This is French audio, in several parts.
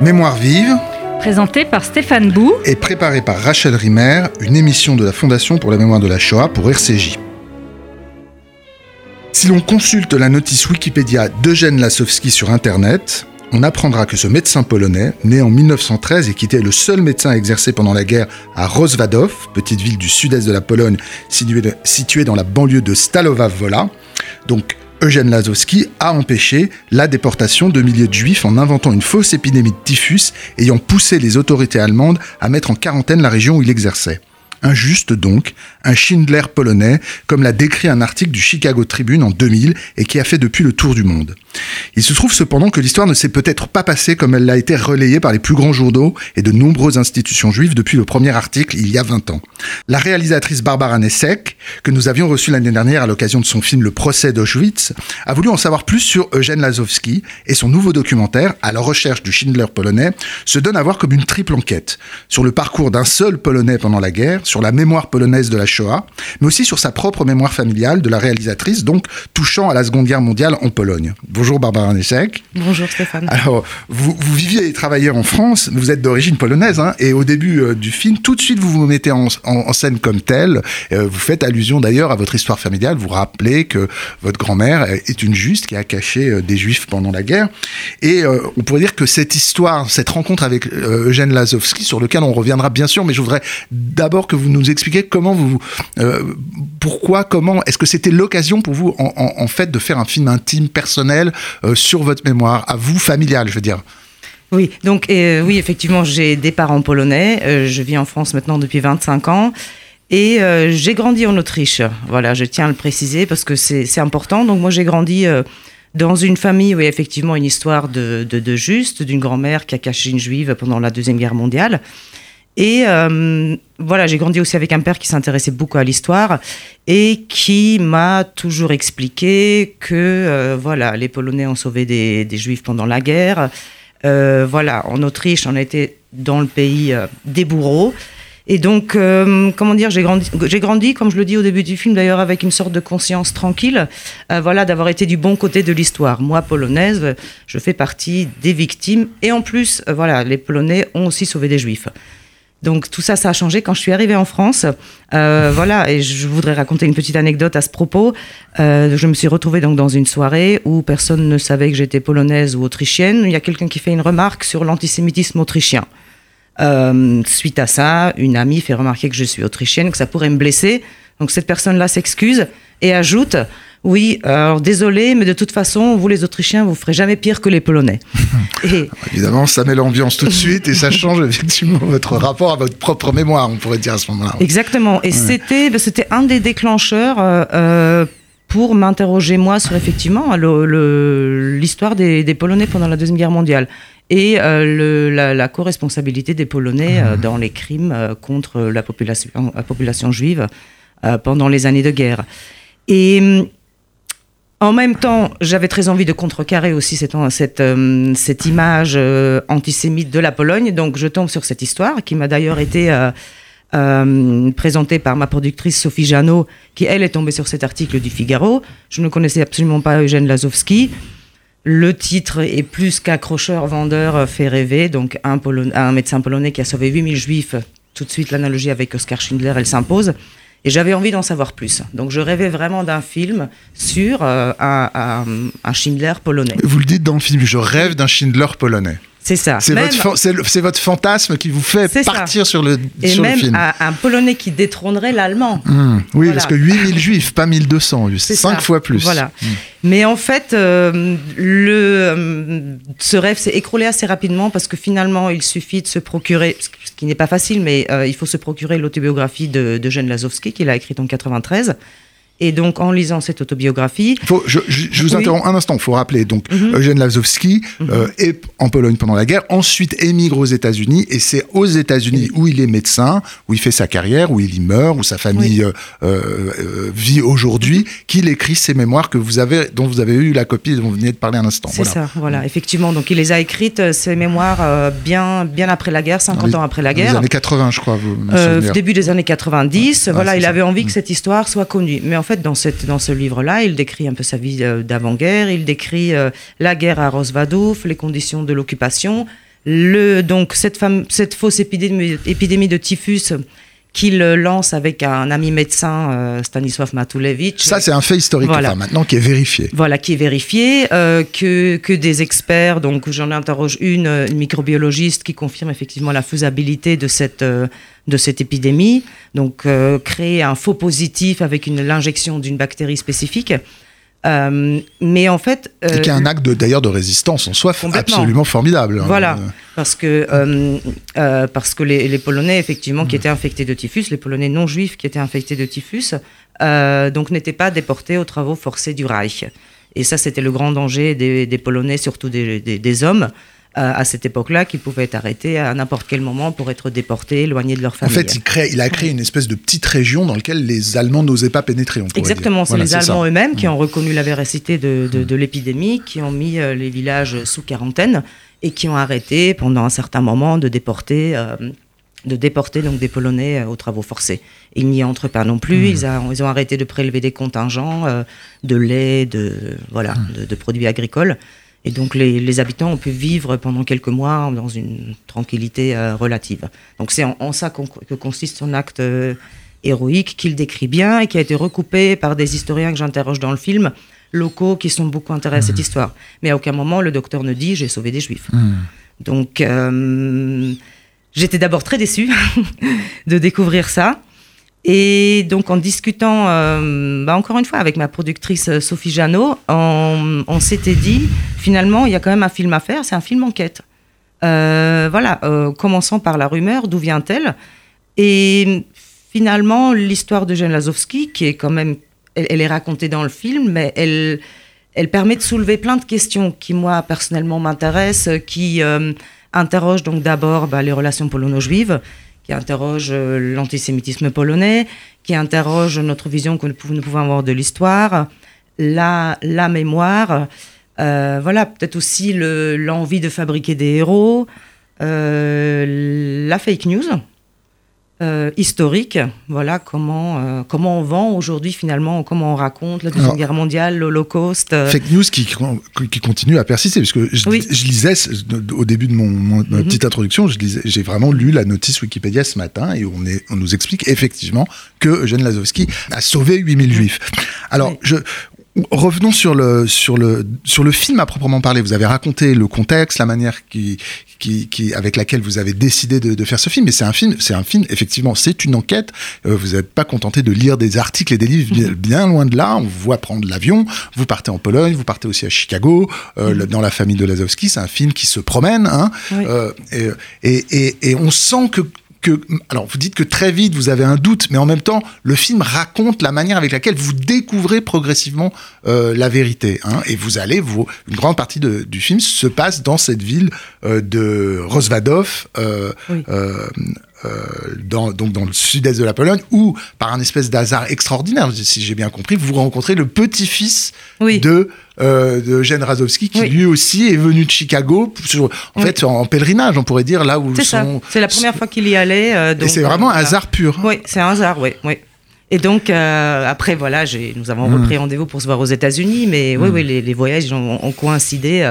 Mémoire vive, Présenté par Stéphane Bou. et préparée par Rachel Rimer, une émission de la Fondation pour la mémoire de la Shoah pour RCJ. Si l'on consulte la notice Wikipédia d'Eugène Lasowski sur Internet, on apprendra que ce médecin polonais, né en 1913 et qui était le seul médecin à exercer pendant la guerre à Rozwadów, petite ville du sud-est de la Pologne située située dans la banlieue de Stalowa Wola, donc Eugène Lasowski a empêché la déportation de milliers de juifs en inventant une fausse épidémie de typhus ayant poussé les autorités allemandes à mettre en quarantaine la région où il exerçait. Injuste donc, un Schindler polonais, comme l'a décrit un article du Chicago Tribune en 2000 et qui a fait depuis le tour du monde. Il se trouve cependant que l'histoire ne s'est peut-être pas passée comme elle l'a été relayée par les plus grands journaux et de nombreuses institutions juives depuis le premier article il y a 20 ans. La réalisatrice Barbara Nessek, que nous avions reçue l'année dernière à l'occasion de son film Le procès d'Auschwitz, a voulu en savoir plus sur Eugène Lazowski et son nouveau documentaire, À la recherche du Schindler polonais, se donne à voir comme une triple enquête sur le parcours d'un seul Polonais pendant la guerre, sur la mémoire polonaise de la Shoah, mais aussi sur sa propre mémoire familiale de la réalisatrice, donc touchant à la Seconde Guerre mondiale en Pologne. Bonjour Barbara Nessek. Bonjour Stéphane. Alors, vous, vous viviez et travaillez en France, vous êtes d'origine polonaise, hein, et au début euh, du film, tout de suite, vous vous mettez en, en- en scène comme tel. Euh, vous faites allusion d'ailleurs à votre histoire familiale, vous rappelez que votre grand-mère est une juste qui a caché euh, des juifs pendant la guerre. Et euh, on pourrait dire que cette histoire, cette rencontre avec Eugène Lazowski, sur lequel on reviendra bien sûr, mais je voudrais d'abord que vous nous expliquiez comment vous, euh, pourquoi, comment, est-ce que c'était l'occasion pour vous, en, fait, de faire un film intime, personnel, euh, sur votre mémoire, à vous, familiale, je veux dire? Oui, donc euh, oui, effectivement, j'ai des parents polonais. Euh, je vis en France maintenant depuis 25 ans. Et j'ai grandi en Autriche. Voilà, je tiens à le préciser parce que c'est important. Donc moi, j'ai grandi dans une famille où il y a effectivement une histoire de, de juste, d'une grand-mère qui a caché une juive pendant la Deuxième Guerre mondiale. Et euh, voilà, j'ai grandi aussi avec un père qui s'intéressait beaucoup à l'histoire et qui m'a toujours expliqué que euh, voilà, les Polonais ont sauvé des, Juifs pendant la guerre. Euh, voilà, en Autriche, on était dans le pays des bourreaux. Et donc, comment dire, j'ai grandi, comme je le dis au début du film, d'ailleurs, avec une sorte de conscience tranquille, voilà, d'avoir été du bon côté de l'histoire. Moi, polonaise, je fais partie des victimes. Et en plus, voilà, les Polonais ont aussi sauvé des Juifs. Donc tout ça, ça a changé quand je suis arrivée en France. Euh, voilà, et je voudrais raconter une petite anecdote à ce propos. Euh, je me suis retrouvée donc dans une soirée où personne ne savait que j'étais polonaise ou autrichienne. Il y a quelqu'un qui fait une remarque sur l'antisémitisme autrichien. Euh, suite à ça, une amie fait remarquer que je suis autrichienne, que ça pourrait me blesser. Donc cette personne-là s'excuse et ajoute Oui, alors désolé, mais de toute façon, vous les Autrichiens, vous ferez jamais pire que les Polonais. et, Évidemment, ça met l'ambiance tout de suite et ça change effectivement votre rapport à votre propre mémoire, on pourrait dire à ce moment-là. Exactement. Et c'était, ben, c'était un des déclencheurs euh, euh, pour m'interroger moi sur effectivement l'histoire des, des Polonais pendant la deuxième guerre mondiale et euh, le- la, la co-responsabilité des Polonais euh, dans les crimes contre la population, la population juive pendant les années de guerre. Et hum, en même temps, j'avais très envie de contrecarrer aussi cette, euh, image euh, antisémite de la Pologne. Donc, je tombe sur cette histoire qui m'a d'ailleurs été euh, présentée par ma productrice Sophie Janot, qui, elle, est tombée sur cet article du Figaro. Je ne connaissais absolument pas Eugène Lazowski. Le titre est plus qu'accrocheur, vendeur, fait rêver. Donc, un, un médecin polonais qui a sauvé 8000 juifs. Tout de suite, l'analogie avec Oskar Schindler, elle s'impose. Et j'avais envie d'en savoir plus. Donc, je rêvais vraiment d'un film sur euh, un, un- un Schindler polonais. Vous le dites dans le film, je rêve d'un Schindler polonais. C'est ça. C'est votre, le- votre fantasme qui vous fait ça. partir sur le, et sur le même film. un, un Polonais qui détrônerait l'Allemand. Mmh. Oui, Voilà. parce que 8000 juifs, pas 1200, c'est C'est 5 ça. fois plus. Voilà. Mmh. Mais en fait, euh, le, euh, ce rêve s'est écroulé assez rapidement parce que finalement, il suffit de se procurer, ce qui n'est pas facile, mais euh, il faut se procurer l'autobiographie de, de Jeanne Lazowski qu'il a écrite en 93. Et donc, en lisant cette autobiographie, Faut, je, je- je vous Oui. interromps un instant, il faut rappeler. Donc, Mhm. Eugène Lazowski euh, est en Pologne pendant la guerre, ensuite émigre aux États-Unis, et c'est aux États-Unis où il est médecin, où il fait sa carrière, où il y meurt, où sa famille euh, euh, euh, vit aujourd'hui, qu'il écrit ses mémoires que vous avez, dont vous avez eu la copie dont vous venez de parler un instant. c'est Voilà. ça, voilà, effectivement. Donc, il les a écrites, ces mémoires, bien, bien après la guerre, 50 Dans les- ans après la dans Les guerre. années 80, je crois, vous début des années 90, Ouais, voilà, il ça. avait envie Mm. que cette histoire soit connue. Mais en fait, dans, ce livre-là, il décrit un peu sa vie euh, d'avant-guerre, il décrit euh, la guerre à Rosvadouf, les conditions de l'occupation, Le, donc cette, fausse épidémie de typhus qu'il lance avec un ami médecin, euh, Stanisław Matulewicz. Ça, c'est un fait historique Voilà. enfin, maintenant qui est vérifié. Voilà, qui est vérifié, euh, que, que des experts, donc j'en interroge une, une microbiologiste qui confirme effectivement la faisabilité de cette, euh, de cette épidémie. Donc euh, créer un faux positif avec une l'injection d'une bactérie spécifique. Euh, mais en fait, Et euh, qui est un acte d'ailleurs de résistance en soi absolument formidable. hein. Voilà, parce que, euh, euh, parce que les, les Polonais, effectivement, Mm. qui étaient infectés de typhus, les Polonais non juifs qui étaient infectés de typhus, donc n'étaient pas déportés aux travaux forcés du Reich. Et ça, c'était le grand danger des, des Polonais, surtout des, des- des hommes, à cette époque-là, qui pouvaient être arrêtés à n'importe quel moment pour être déportés, éloignés de leur En famille. fait, il, crée, il a créé une espèce de petite région dans laquelle les Allemands n'osaient pas pénétrer. on Exactement, c'est Voilà, les. Allemands eux-mêmes qui ont reconnu la véracité de, de- de l'épidémie, qui ont mis euh, les villages sous quarantaine et qui ont arrêté pendant un certain moment de déporter, euh, de déporter donc des Polonais euh, aux travaux forcés. Ils n'y entrent pas non plus. Ils, a- ils ont arrêté de prélever des contingents euh, de lait, de voilà, de, de produits agricoles. Et donc les, les habitants ont pu vivre pendant quelques mois dans une tranquillité euh, relative. Donc c'est en, en ça que consiste son acte euh, héroïque qu'il décrit bien et qui a été recoupé par des historiens que j'interroge dans le film, locaux qui sont beaucoup intéressés à cette histoire. Mais à aucun moment le docteur ne dit j'ai sauvé des juifs. Donc euh, j'étais d'abord très déçue de découvrir ça. Et donc en discutant, euh, bah, encore une fois, avec ma productrice euh, Sophie Janot, on, s'était dit, finalement, il y a quand même un film à faire, c'est un film enquête. Euh, voilà, euh, commençons par la rumeur, d'où vient-elle? Et finalement, l'histoire de Jeanne Lazowski, qui est quand même, elle, est racontée dans le film, mais elle, permet de soulever plein de questions qui, moi, personnellement, m'intéressent, qui interrogent donc d'abord bah, les relations polono-juives, qui interrogent euh, l'antisémitisme polonais, qui interrogent notre vision que nous pouvons, avoir de l'histoire, la, la mémoire, euh, voilà, peut-être aussi le- l'envie de fabriquer des héros, euh, la fake news. Euh, historique, voilà comment euh, comment on vend aujourd'hui finalement, comment on raconte la deuxième Alors- guerre mondiale, l'Holocauste. euh, Fake news qui, qui continue à persister, parce que je, Oui. je lisais au début de mon, mon- ma Mhm. petite introduction, j'ai vraiment lu la notice Wikipédia ce matin et on, est, on nous explique effectivement que Eugène Lazowski a sauvé 8000 juifs. Alors, Oui. je, revenons sur le, sur, le, sur le film à proprement parler. Vous avez raconté le contexte, la manière qui, qui, qui, avec laquelle vous avez décidé de, de faire ce film, mais c'est un film, c'est un film, effectivement, c'est une enquête. Euh, vous n'êtes pas contenté de lire des articles et des livres, bien, bien loin de là. On vous voit prendre l'avion, vous partez en Pologne, vous partez aussi à Chicago, euh, le- dans la famille de Lazowski. C'est un film qui se promène, hein, Oui. euh, et, et, et, et on sent que que, alors vous dites que très vite vous avez un doute, mais en même temps le film raconte la manière avec laquelle vous découvrez progressivement euh, la vérité, hein, et vous allez, vous, une grande partie de- du film se passe dans cette ville euh, de Rosvadov, euh, Oui. Euh, dans, donc dans le sud-est de la Pologne, où par un espèce d'hasard extraordinaire, si j'ai bien compris, vous rencontrez le petit-fils Oui. de euh, de Eugène Razowski, qui Oui. lui aussi est venu de Chicago, sur- en Oui. fait en pèlerinage, on pourrait dire là où C'est ça. sont C'est la première fois qu'il y allait. euh, et c'est vraiment un hasard pur. Oui, c'est un hasard, oui. oui. Et donc, euh, après, voilà, nous avons repris rendez-vous pour se voir aux États-Unis, mais oui, oui, les, les voyages ont, ont coïncidé.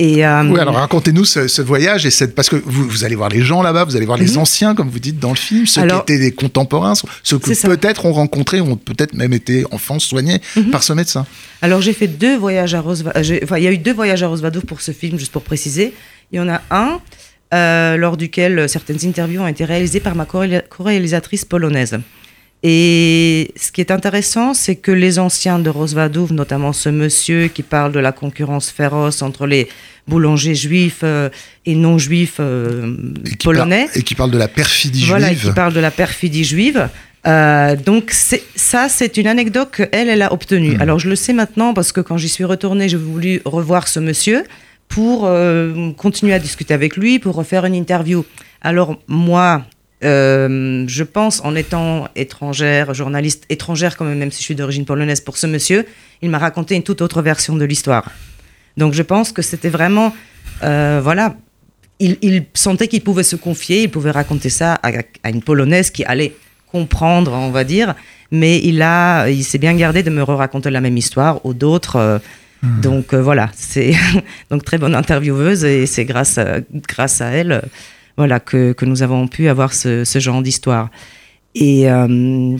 Euh, et, euh, Oui, alors racontez-nous ce, ce voyage et cette parce que vous, vous allez voir les gens là-bas, vous allez voir les Mhm. anciens comme vous dites dans le film, ceux Alors- qui étaient des contemporains, ceux que peut-être ont rencontré, ont peut-être même été enfants soignés Mhm. par ce médecin. Alors, j'ai fait deux voyages à Rosva- euh, Enfin, il y a eu deux voyages à Rosvadov pour ce film, juste pour préciser. Il y en a un euh, lors duquel certaines interviews ont été réalisées par ma co-réalisatrice polonaise. Et ce qui est intéressant, c'est que les anciens de Rosvadov, notamment ce monsieur qui parle de la concurrence féroce entre les boulangers juifs euh, et non juifs euh, Et polonais, et qui parle de la perfidie voilà, et juive. qui parle de la perfidie juive. Euh, donc ça, c'est une anecdote qu'elle, elle a obtenue. Mhm. Alors je le sais maintenant parce que quand j'y suis retournée, j'ai voulu revoir ce monsieur pour continuer à discuter avec lui, pour refaire une interview. Alors moi, euh, je pense, en étant étrangère, journaliste étrangère quand même, même si je suis d'origine polonaise, pour ce monsieur, il m'a raconté une toute autre version de l'histoire. Donc je pense que c'était vraiment, euh, voilà, il, il sentait qu'il pouvait se confier, il pouvait raconter ça à, à une polonaise qui allait comprendre, on va dire, mais il a, il s'est bien gardé de me raconter la même histoire ou d'autres. euh, Donc euh, voilà, c'est donc très bonne intervieweuse et c'est grâce à, grâce à elle, voilà, que, que nous avons pu avoir ce, ce genre d'histoire. Et euh,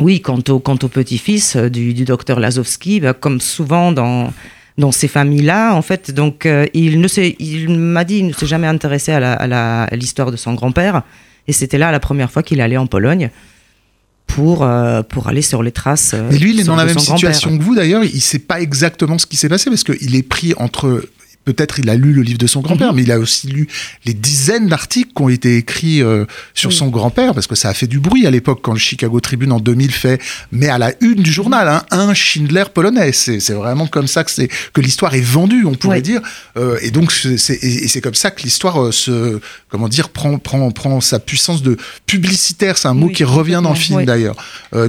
oui, quant au, quant au petit-fils euh, du, du docteur Lazowski, bah, comme souvent dans dans ces familles-là, en fait, donc euh, il ne il m'a dit, il ne s'est jamais intéressé à, l'histoire de son grand-père, et c'était là la première fois qu'il allait en Pologne pour, euh, pour aller sur les traces. Mais lui, il est dans la même situation que vous d'ailleurs. Il sait pas exactement ce qui s'est passé parce qu'il est pris entre. Peut-être il a lu le livre de son grand-père, Mhm. mais il a aussi lu les dizaines d'articles qui ont été écrits euh, sur Oui. son grand-père, parce que ça a fait du bruit à l'époque quand le Chicago Tribune en 2000 fait, mais à la une du journal, hein, un Schindler polonais. C'est vraiment comme ça que, que l'histoire est vendue, on pourrait dire. Euh, et donc, c'est comme ça que l'histoire euh, se, comment dire, prend, prend, prend sa puissance de publicitaire. C'est un mot Oui, qui revient dans le film d'ailleurs.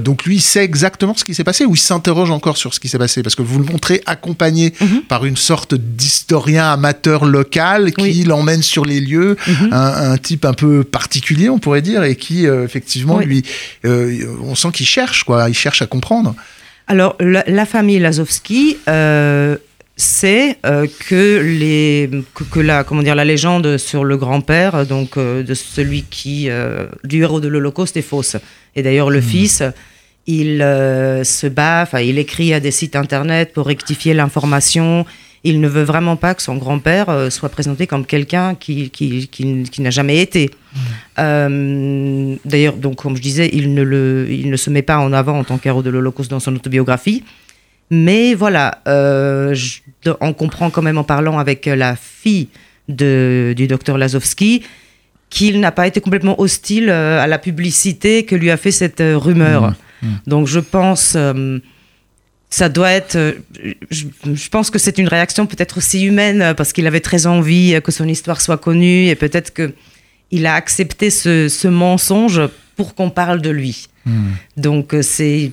Donc lui, il sait exactement ce qui s'est passé ou il s'interroge encore sur ce qui s'est passé parce que vous le montrez accompagné Mhm. par une sorte d'historien amateur local qui Oui. l'emmène sur les lieux, Mhm. un, un type un peu particulier, on pourrait dire, et qui euh, effectivement Oui. lui, euh, on sent qu'il cherche quoi, il cherche à comprendre. Alors, la, la famille Lazowski sait euh, que, les, que, que la, comment dire, la légende sur le grand-père, donc euh, de celui qui, euh, du héros de l'Holocauste, est fausse. Et d'ailleurs, le fils, il se bat, enfin, il écrit à des sites internet pour rectifier l'information. Il ne veut vraiment pas que son grand-père euh, soit présenté comme quelqu'un qui, qui, qui, qui n'a jamais été. Euh, D'ailleurs, donc, comme je disais, il ne, le, il ne se met pas en avant en tant qu'héros de l'Holocauste dans son autobiographie. Mais voilà, euh, je- on comprend quand même en parlant avec la fille de, du docteur Lazowski qu'il n'a pas été complètement hostile à la publicité que lui a fait cette rumeur. Donc je pense, euh, ça doit être, euh, je, je pense que c'est une réaction peut-être aussi humaine euh, parce qu'il avait très envie euh, que son histoire soit connue et peut-être que il a accepté ce, ce mensonge pour qu'on parle de lui. Donc euh, c'est,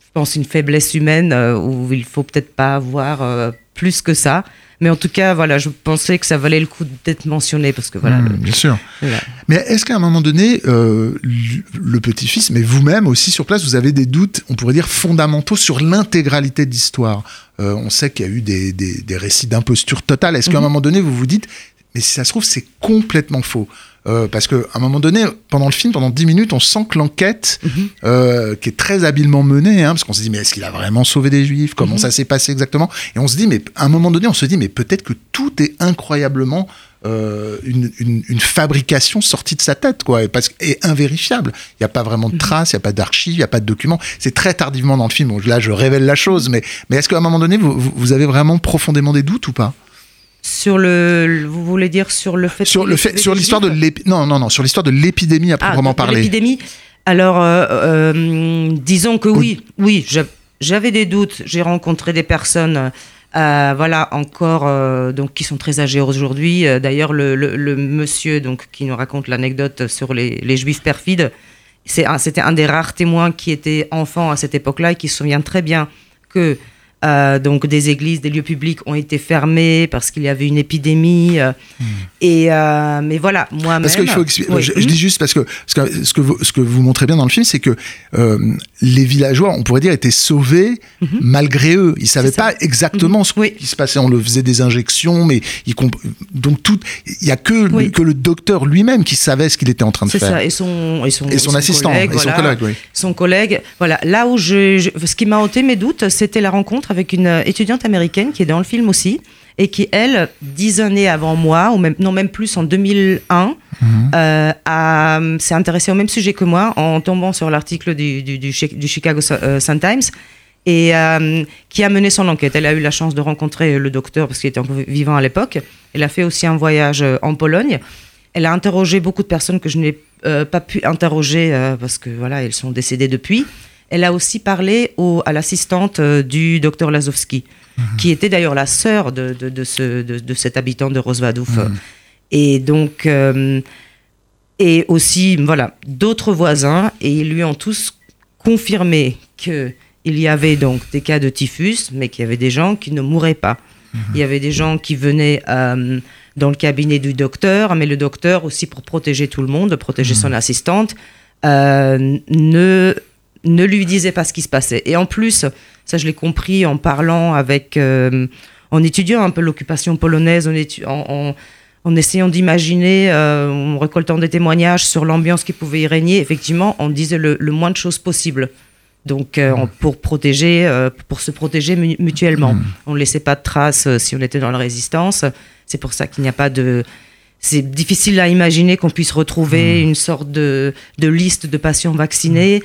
je pense, une faiblesse humaine où il faut peut-être pas avoir plus que ça. Mais en tout cas, voilà, je pensais que ça valait le coup d'être mentionné parce que voilà. Mmh, le- bien sûr. voilà. Mais est-ce qu'à un moment donné, euh, le le petit-fils, mais vous-même aussi sur place, vous avez des doutes, on pourrait dire, fondamentaux sur l'intégralité de l'histoire? Euh, On sait qu'il y a eu des, des- des récits d'imposture totale. Est-ce qu'à un Mhm. moment donné, vous vous dites, mais si ça se trouve, c'est complètement faux Euh, parce qu'à un moment donné, pendant le film, pendant 10 minutes, on sent que l'enquête, Mhm. euh, qui est très habilement menée, hein, parce qu'on se dit, mais est-ce qu'il a vraiment sauvé des juifs? Comment Mhm. ça s'est passé exactement? Et on se dit, mais à un moment donné, on se dit, mais peut-être que tout est incroyablement euh, une, une- une fabrication sortie de sa tête, quoi, et, parce, et invérifiable. Il n'y a pas vraiment Mhm. de traces, il n'y a pas d'archives, il n'y a pas de documents. C'est très tardivement dans le film. Donc là, je révèle la chose, mais, mais est-ce qu'à un moment donné, vous avez vraiment profondément des doutes ou pas? Sur le, vous voulez dire sur le fait sur le ait fait, sur l'histoire de non non non sur l'histoire de l'épidémie à Ah, proprement parler. L'épidémie. Alors, euh, euh, disons que oui, oui, je- j'avais des doutes. J'ai rencontré des personnes, euh, voilà, encore, donc qui sont très âgées aujourd'hui. D'ailleurs, le, le- le monsieur, donc, qui nous raconte l'anecdote sur les, les Juifs perfides, c'est un- c'était un des rares témoins qui était enfant à cette époque-là et qui se souvient très bien que euh, donc des églises, des lieux publics ont été fermés parce qu'il y avait une épidémie. euh, Et euh, mais voilà, moi-même. Hmm. Parce qu'il faut expli- Oui. je, je dis juste parce que, parce que ce que vous, ce que vous montrez bien dans le film, c'est que les villageois, on pourrait dire, étaient sauvés malgré eux. Ils savaient Mhm. C'est ça. pas exactement ce Oui. qui se passait. On le faisait des injections, mais ils comp- donc tout, il y a que Oui. que le docteur lui-même qui savait ce qu'il était en train de faire. ça, et son, et son, Et son assistant, collègue, et son collègue. Son collègue, voilà. Là où je, je- ce qui m'a ôté mes doutes, c'était la rencontre avec une euh, étudiante américaine qui est dans le film aussi, et qui, elle, dix années avant moi, ou même, non, même plus en 2001, Mhm. euh, a- s'est intéressée au même sujet que moi en tombant sur l'article du, du, du Chi- du Chicago Su- euh, Sun-Times et euh, qui a mené son enquête. Elle a eu la chance de rencontrer le docteur parce qu'il était encore vivant à l'époque. Elle a fait aussi un voyage euh, en Pologne. Elle a interrogé beaucoup de personnes que je n'ai euh, pas pu interroger euh, parce que voilà, elles sont décédées depuis. Elle a aussi parlé au- à l'assistante euh, du docteur Lazowski, qui était d'ailleurs la sœur de, de, de ce, de, de cet habitant de Rosvadouf. Et donc, euh, et aussi, voilà, d'autres voisins, et ils lui ont tous confirmé que il y avait donc des cas de typhus, mais qu'il y avait des gens qui ne mouraient pas. Il y avait des gens qui venaient euh, dans le cabinet du docteur, mais le docteur aussi pour protéger tout le monde, protéger son assistante, euh, ne ne lui disait pas ce qui se passait. Et en plus, Ça, je l'ai compris en parlant avec, euh, en étudiant un peu l'occupation polonaise, en, en- essayant d'imaginer, euh, en récoltant des témoignages sur l'ambiance qui pouvait y régner. Effectivement, on disait le, le moins de choses possible. Donc, euh, pour protéger, euh, pour se protéger mu- mutuellement. On ne laissait pas de traces euh, si on était dans la résistance. C'est pour ça qu'il n'y a pas de. C'est difficile à imaginer qu'on puisse retrouver une sorte de, de liste de patients vaccinés.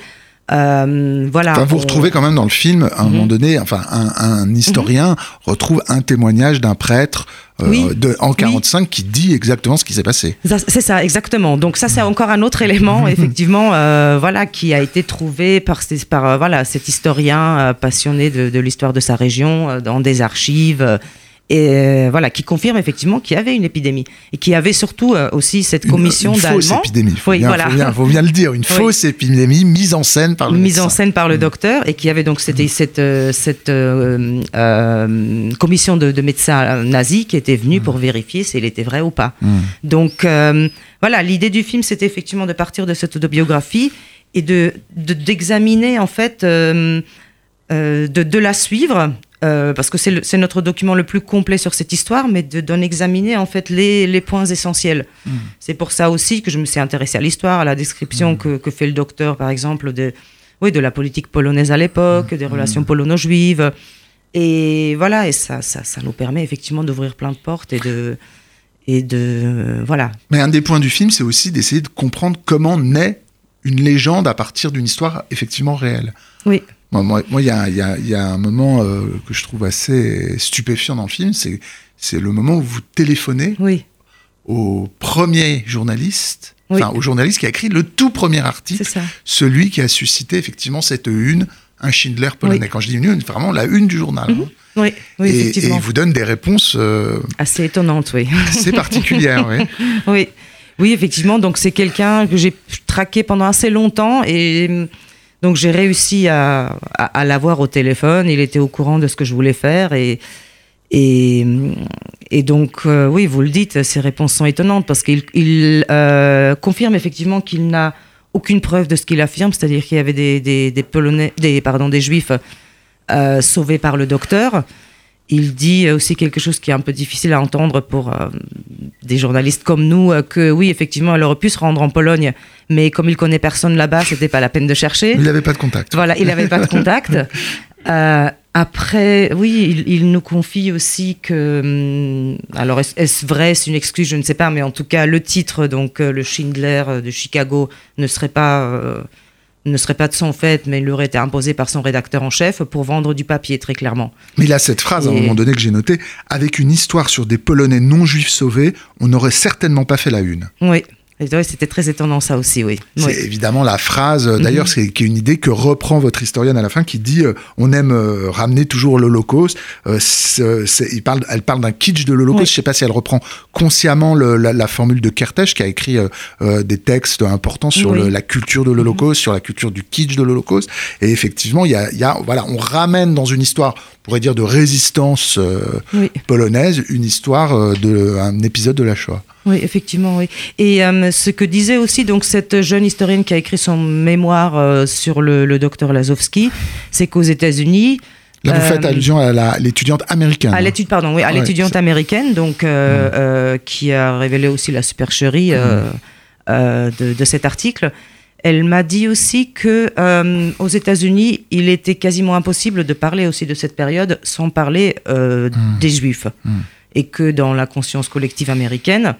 Euh, voilà. Enfin, vous On- retrouvez quand même dans le film, à un Mhm. moment donné, enfin, un, un historien retrouve un témoignage d'un prêtre euh, Oui. de, en 45 qui dit exactement ce qui s'est passé. C'est ça, exactement. Donc ça, c'est encore un autre élément, effectivement, euh, voilà, qui a été trouvé par, par voilà, cet historien passionné de, de l'histoire de sa région, dans des archives, et euh, voilà, qui confirme effectivement qu'il y avait une épidémie et qu'il y avait surtout euh, aussi cette commission une, fausse d'Allemands. épidémie, faut, Oui, bien, voilà. faut, bien, faut bien le dire, une Oui. fausse épidémie mise en scène par le mise en scène par le Mm. docteur et qui avait donc c'était cette euh, cette euh, euh, commission de, de médecins nazis qui était venue pour vérifier s'il était vrai ou pas. Mm. Donc voilà, l'idée du film c'était effectivement de partir de cette autobiographie et de de- d'examiner en fait de, de la suivre. Euh, parce que c'est notre document le plus complet sur cette histoire, mais de- d'en examiner en fait les, les points essentiels. C'est pour ça aussi que je me suis intéressée à l'histoire, à la description que, que fait le docteur, par exemple, de, oui, de la politique polonaise à l'époque, des relations polono-juives. Et voilà, et ça, ça, ça nous permet effectivement d'ouvrir plein de portes et de. Et de voilà. Mais un des points du film, c'est aussi d'essayer de comprendre comment naît une légende à partir d'une histoire effectivement réelle. Oui. Moi, moi, moi, il y a, il y a- il y a un moment euh, que je trouve assez stupéfiant dans le film, c'est c'est le moment où vous téléphonez Oui, au premier journaliste, Oui. enfin au journaliste qui a écrit le tout premier article, celui qui a suscité effectivement cette une, un Schindler polonais. Oui. Quand je dis une, une, vraiment la une du journal. Mhm. hein. Oui, oui et, et effectivement. il vous donne des réponses euh, Assez étonnante, oui. assez particulières. oui. oui. Oui, effectivement. Donc, c'est quelqu'un que j'ai traqué pendant assez longtemps et donc j'ai réussi à, à, l'avoir au téléphone. Il était au courant de ce que je voulais faire et, et, et donc, euh, oui, vous le dites, ses réponses sont étonnantes parce qu'il il, euh, confirme effectivement qu'il n'a aucune preuve de ce qu'il affirme, c'est-à-dire qu'il y avait des Polonais, des, pardon, des Juifs euh, sauvés par le docteur. Il dit aussi quelque chose qui est un peu difficile à entendre pour euh, des journalistes comme nous, euh, que oui, effectivement, elle aurait pu se rendre en Pologne, mais comme il connaît personne là-bas, c'était pas la peine de chercher. Il n'avait pas de contact. Voilà, il n'avait pas de contact. Euh, après, oui, il, il nous confie aussi que, hum, alors est-ce vrai, c'est une excuse, je ne sais pas, mais en tout cas, le titre, donc le Schindler de Chicago, ne serait pas, ne serait pas de son fait, mais il lui aurait été imposé par son rédacteur en chef pour vendre du papier, très clairement. Mais il a cette phrase à un moment donné que j'ai notée avec une histoire sur des Polonais non juifs sauvés, on n'aurait certainement pas fait la une. Oui, c'était très étonnant ça aussi, oui. C'est Oui. évidemment la phrase, euh, d'ailleurs, c'est qui est une idée que reprend votre historienne à la fin, qui dit euh, on aime euh, ramener toujours l'Holocauste. Euh, c'est- c'est- il parle, elle parle d'un kitsch de l'Holocauste. Oui. Je sais pas si elle reprend consciemment le- la, la formule de Kertész, qui a écrit euh, des textes importants sur Oui. le- la culture de l'Holocauste, sur la culture du kitsch de l'Holocauste. Et effectivement, il y a, il y a- voilà, on ramène dans une histoire, on pourrait dire de résistance polonaise, une histoire de un épisode de la Shoah. Oui, effectivement, oui. Et euh, ce que disait aussi donc cette jeune historienne qui a écrit son mémoire euh, sur le, le docteur Lazowski, c'est qu'aux États-Unis, Là, vous Euh, faites allusion à l'étudiante américaine. à l'étude, pardon, oui, à Ouais, l'étudiante américaine, donc euh, euh, qui a révélé aussi la supercherie euh, euh, de, de cet article. Elle m'a dit aussi que euh, aux États-Unis, il était quasiment impossible de parler aussi de cette période sans parler euh, des Juifs, et que dans la conscience collective américaine.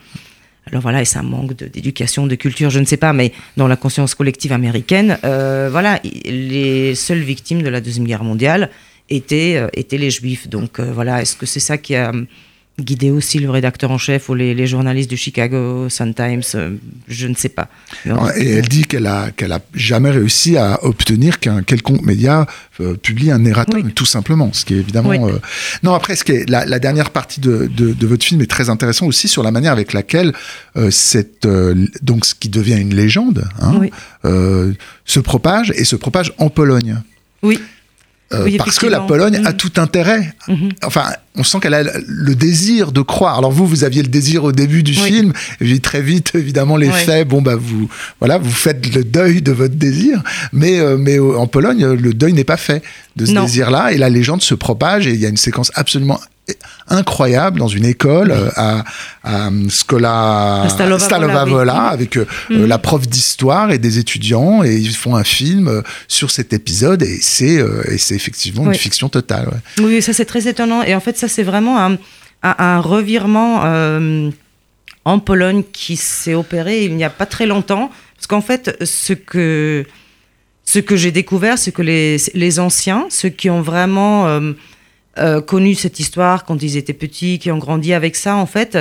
Alors voilà, et ça manque d'éducation, de, culture, je ne sais pas, mais dans la conscience collective américaine, euh, voilà, les seules victimes de la Deuxième Guerre mondiale étaient, euh, étaient les juifs. Donc euh, voilà, est-ce que c'est ça qui a guidé aussi le rédacteur en chef ou les, les journalistes du Chicago Sun-Times euh, Je ne sais pas. En- Et elle dit qu'elle a, qu'elle a jamais réussi à obtenir qu'un quelconque média euh, publie un erratum, Oui. tout simplement. Ce qui est évidemment. Oui. euh, Non, après, ce qui est, la, la dernière partie de, de, de votre film est très intéressant aussi sur la manière avec laquelle cette, donc ce qui devient une légende, hein, Oui. se propage et se propage en Pologne. Oui. Euh, parce que la Pologne a mhm. tout intérêt. Mhm. Enfin, on sent qu'elle a le désir de croire. Alors vous, vous aviez le désir au début du film, et très vite, évidemment, les faits, bon bah vous, voilà, vous faites le deuil de votre désir, mais euh, mais en Pologne, le deuil n'est pas fait de ce désir-là, et la légende se propage, et il y a une séquence absolument incroyable dans une école euh, à, à Scola Stalova, Vola, avec euh, mhm. la prof d'histoire et des étudiants et ils font un film euh, sur cet épisode et c'est effectivement une fiction totale. Oui, ça c'est très étonnant. Et en fait ça c'est vraiment un, un, revirement en Pologne qui s'est opéré il n'y a pas très longtemps. Parce qu'en fait ce que ce que j'ai découvert c'est que les, les anciens ceux qui ont vraiment euh, connu cette histoire quand ils étaient petits, qui ont grandi avec ça, en fait,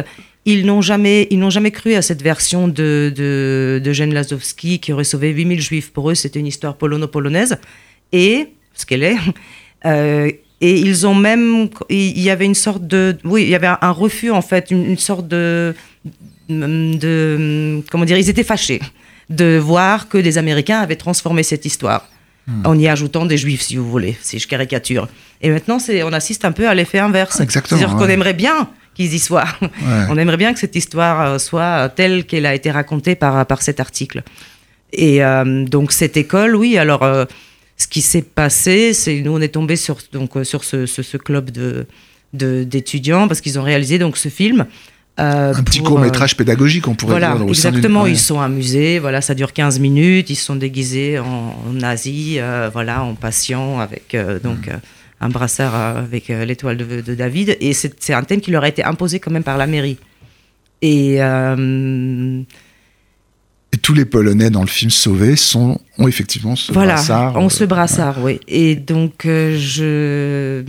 ils n'ont jamais, jamais cru à cette version de, de, de Jen Lazowski qui aurait sauvé 8000 juifs. Pour eux, c'était une histoire polono-polonaise. Et, ce qu'elle est, euh, et ils ont même, il y avait une sorte de, oui, il y avait un, refus, en fait, une, une, sorte de, de, comment dire, ils étaient fâchés de voir que les Américains avaient transformé cette histoire. Hmm. en y ajoutant des juifs, si vous voulez, si je caricature. Et maintenant, on assiste un peu à l'effet inverse. Exactement. C'est-à-dire qu'on aimerait bien qu'ils y soient. on aimerait bien que cette histoire euh, soit telle qu'elle a été racontée par, par cet article. Et euh, donc, cette école, oui, alors, euh, ce qui s'est passé, c'est nous, on est tombé sur, donc, sur ce, ce, ce club de, d'étudiants parce qu'ils ont réalisé donc ce film. Euh, un petit court métrage euh, pédagogique, on pourrait dire. Au exactement, ils sont amusés, voilà, ça dure 15 minutes, ils sont déguisés en, nazi, euh, voilà, en patient, avec donc mm. un brassard avec l'étoile de, David. Et c'est un thème qui leur a été imposé quand même par la mairie. Et, et tous les Polonais dans le film Sauvé sont, ont effectivement ce voilà, brassard. Ont ce brassard, oui. Et donc, je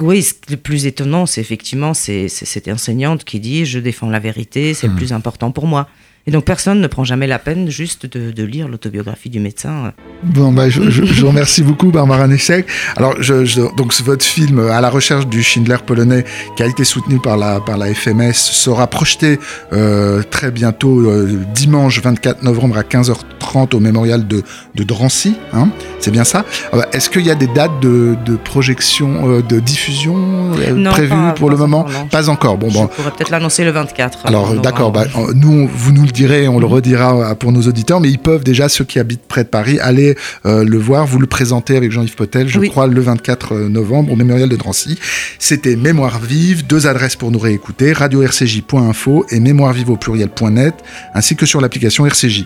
oui, le plus étonnant, c'est effectivement c'est cette enseignante qui dit je défends la vérité, c'est le hmm. plus important pour moi. Et donc personne ne prend jamais la peine juste de, lire l'autobiographie du médecin. Bon, bah, je, vous remercie beaucoup, Barbara Nessek. Alors, je, donc votre film à la recherche du Schindler polonais, qui a été soutenu par la, par la FMS, sera projeté euh, très bientôt, euh, dimanche 24 novembre à 15h30 au mémorial de, de Drancy. Hein C'est bien ça? Ah bah, Est-ce qu'il y a des dates de, de projection, euh, de diffusion prévues pour le moment? Pas encore. Bon, bon. Je pourrais peut-être l'annoncer le 24. Alors, d'accord. Bah, nous, vous nous le on le redira pour nos auditeurs, mais ils peuvent déjà, ceux qui habitent près de Paris, aller euh, le voir. Vous le présentez avec Jean-Yves Potel, je crois, le 24 euh, novembre au Mémorial de Drancy. C'était Mémoire vive, deux adresses pour nous réécouter, radio-rcj.info et mémoirevive au pluriel.net, ainsi que sur l'application RCJ.